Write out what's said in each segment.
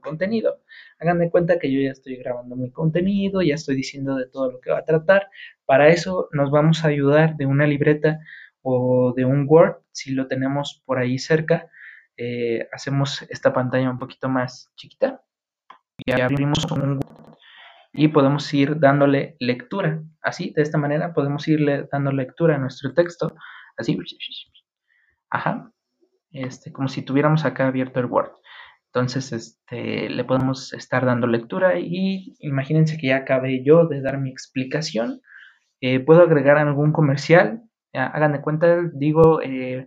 contenido. Hagan de cuenta que yo ya estoy grabando mi contenido, ya estoy diciendo de todo lo que va a tratar. Para eso nos vamos a ayudar de una libreta o de un Word, si lo tenemos por ahí cerca. Eh, hacemos esta pantalla un poquito más chiquita y abrimos un y podemos ir dándole lectura. Así, de esta manera podemos irle dando lectura a nuestro texto. Así, ajá, este, como si tuviéramos acá abierto el Word. Entonces, este, le podemos estar dando lectura y imagínense que ya acabé yo de dar mi explicación. Eh, puedo agregar algún comercial. Hagan de cuenta, digo, eh,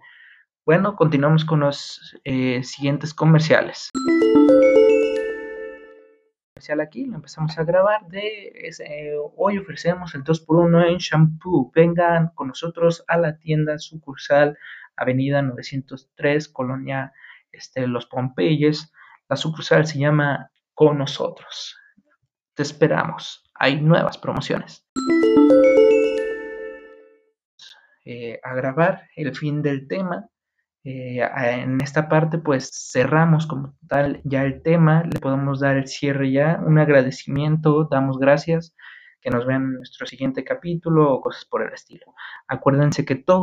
bueno, continuamos con los eh, siguientes comerciales aquí, lo empezamos a grabar de hoy ofrecemos el 2x1 en shampoo. Vengan con nosotros a la tienda sucursal Avenida 903, Colonia este, Los Pompeyes. La sucursal se llama Con nosotros. Te esperamos. Hay nuevas promociones. Eh, a grabar el fin del tema eh, en esta parte pues cerramos como tal ya el tema, le podemos dar el cierre ya, un agradecimiento, damos gracias, que nos vean en nuestro siguiente capítulo o cosas por el estilo. Acuérdense que todo